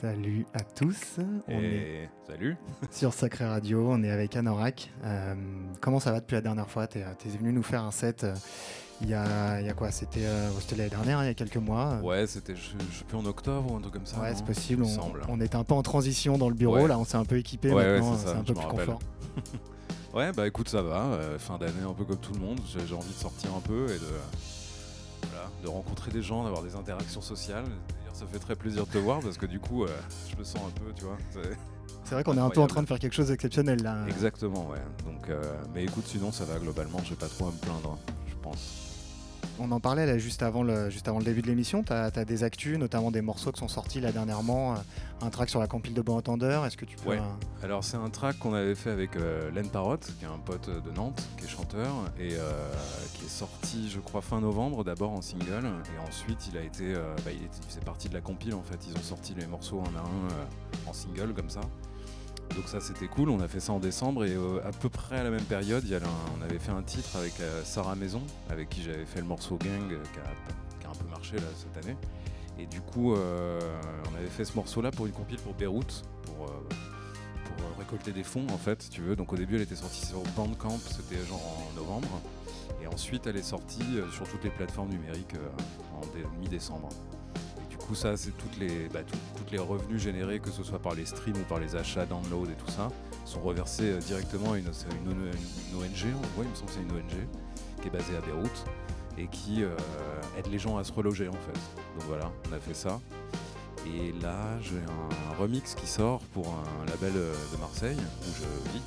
Salut à tous. On est salut. sur Sacré Radio, on est avec Anorak. Euh, comment ça va depuis la dernière fois? Tu es, venu nous faire un set euh, il, y a, il, y a, quoi? C'était l'année dernière, il y a quelques mois Ouais, c'était je, sais plus en octobre ou un truc comme ça. Ouais, c'est possible. On, on, était un peu en transition dans le bureau, là on s'est un peu équipé maintenant, c'est un peu plus confort. ouais, bah écoute, ça va. fin d'année, un peu comme tout le monde. J'ai envie de sortir un peu et de, voilà, de rencontrer des gens, d'avoir des interactions sociales ça fait très plaisir de te voir parce que du coup, euh, je me sens un peu, tu vois. C'est vrai qu'on est un peu en train de faire quelque chose d'exceptionnel là. Exactement, ouais. Donc, euh, mais écoute, sinon ça va globalement, j'ai pas trop à me plaindre, je pense. On en parlait là, juste, avant le, juste avant le début de l'émission. Tu as, des actus, notamment des morceaux qui sont sortis là dernièrement. Euh, un track sur la compile de Bon Entendeur. Est-ce que tu peux. Ouais. Alors, c'est un track qu'on avait fait avec euh, Len Parrot, qui est un pote de Nantes, qui est chanteur, et euh, qui est sorti, je crois, fin novembre, d'abord en single. Et ensuite, il a été. Bah, il, faisait partie de la compile en fait. Ils ont sorti les morceaux un à un en single, comme ça. Donc ça c'était cool, on a fait ça en décembre et euh, à peu près à la même période, on avait fait un titre avec euh, Sarah Maison, avec qui j'avais fait le morceau Gang euh, qui, a, un peu marché cette année. Et du coup, on avait fait ce morceau-là pour une compile pour Beyrouth, pour, pour récolter des fonds en fait, si tu veux. Donc au début, elle était sortie sur Bandcamp, c'était genre en novembre. Et ensuite, elle est sortie sur toutes les plateformes numériques en mi-décembre ça, c'est toutes les, bah, toutes les revenus générés, que ce soit par les streams ou par les achats, download et tout ça, sont reversés euh, directement à une, une, ONG, il me semble que c'est une ONG, qui est basée à Beyrouth et qui euh, aide les gens à se reloger en fait. Donc voilà, on a fait ça. Et là, j'ai un remix qui sort pour un label euh, de Marseille, où je vis,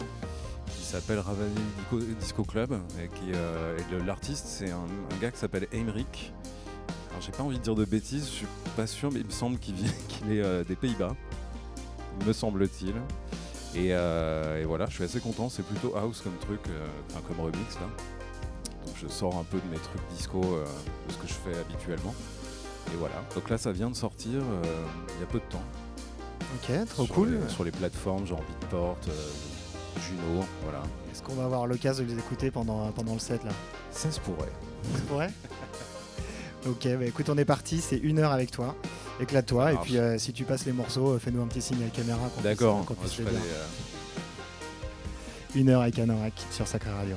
qui s'appelle Ravani Disco Club. Et, qui, l'artiste, c'est un, gars qui s'appelle Emric, j'ai pas envie de dire de bêtises, je suis pas sûr, mais il me semble qu'il est euh, des Pays-Bas, me semble-t-il. Euh, et, voilà, je suis assez content, c'est plutôt house comme truc, euh, enfin comme remix là. Donc je sors un peu de mes trucs disco, de ce que je fais habituellement. Et voilà, donc là ça vient de sortir il y a peu de temps. Ok, trop cool. sur les plateformes genre Beatport, Juno, voilà. Est-ce qu'on va avoir l'occasion de les écouter pendant, pendant le set là? Ça se pourrait. Ça se pourrait? Ok, bah écoute, on est parti, c'est une heure avec toi. Éclate-toi, et puis euh, si tu passes les morceaux, euh, fais-nous un petit signe à la caméra. D'accord, Une heure avec Anorak sur Sacré Radio.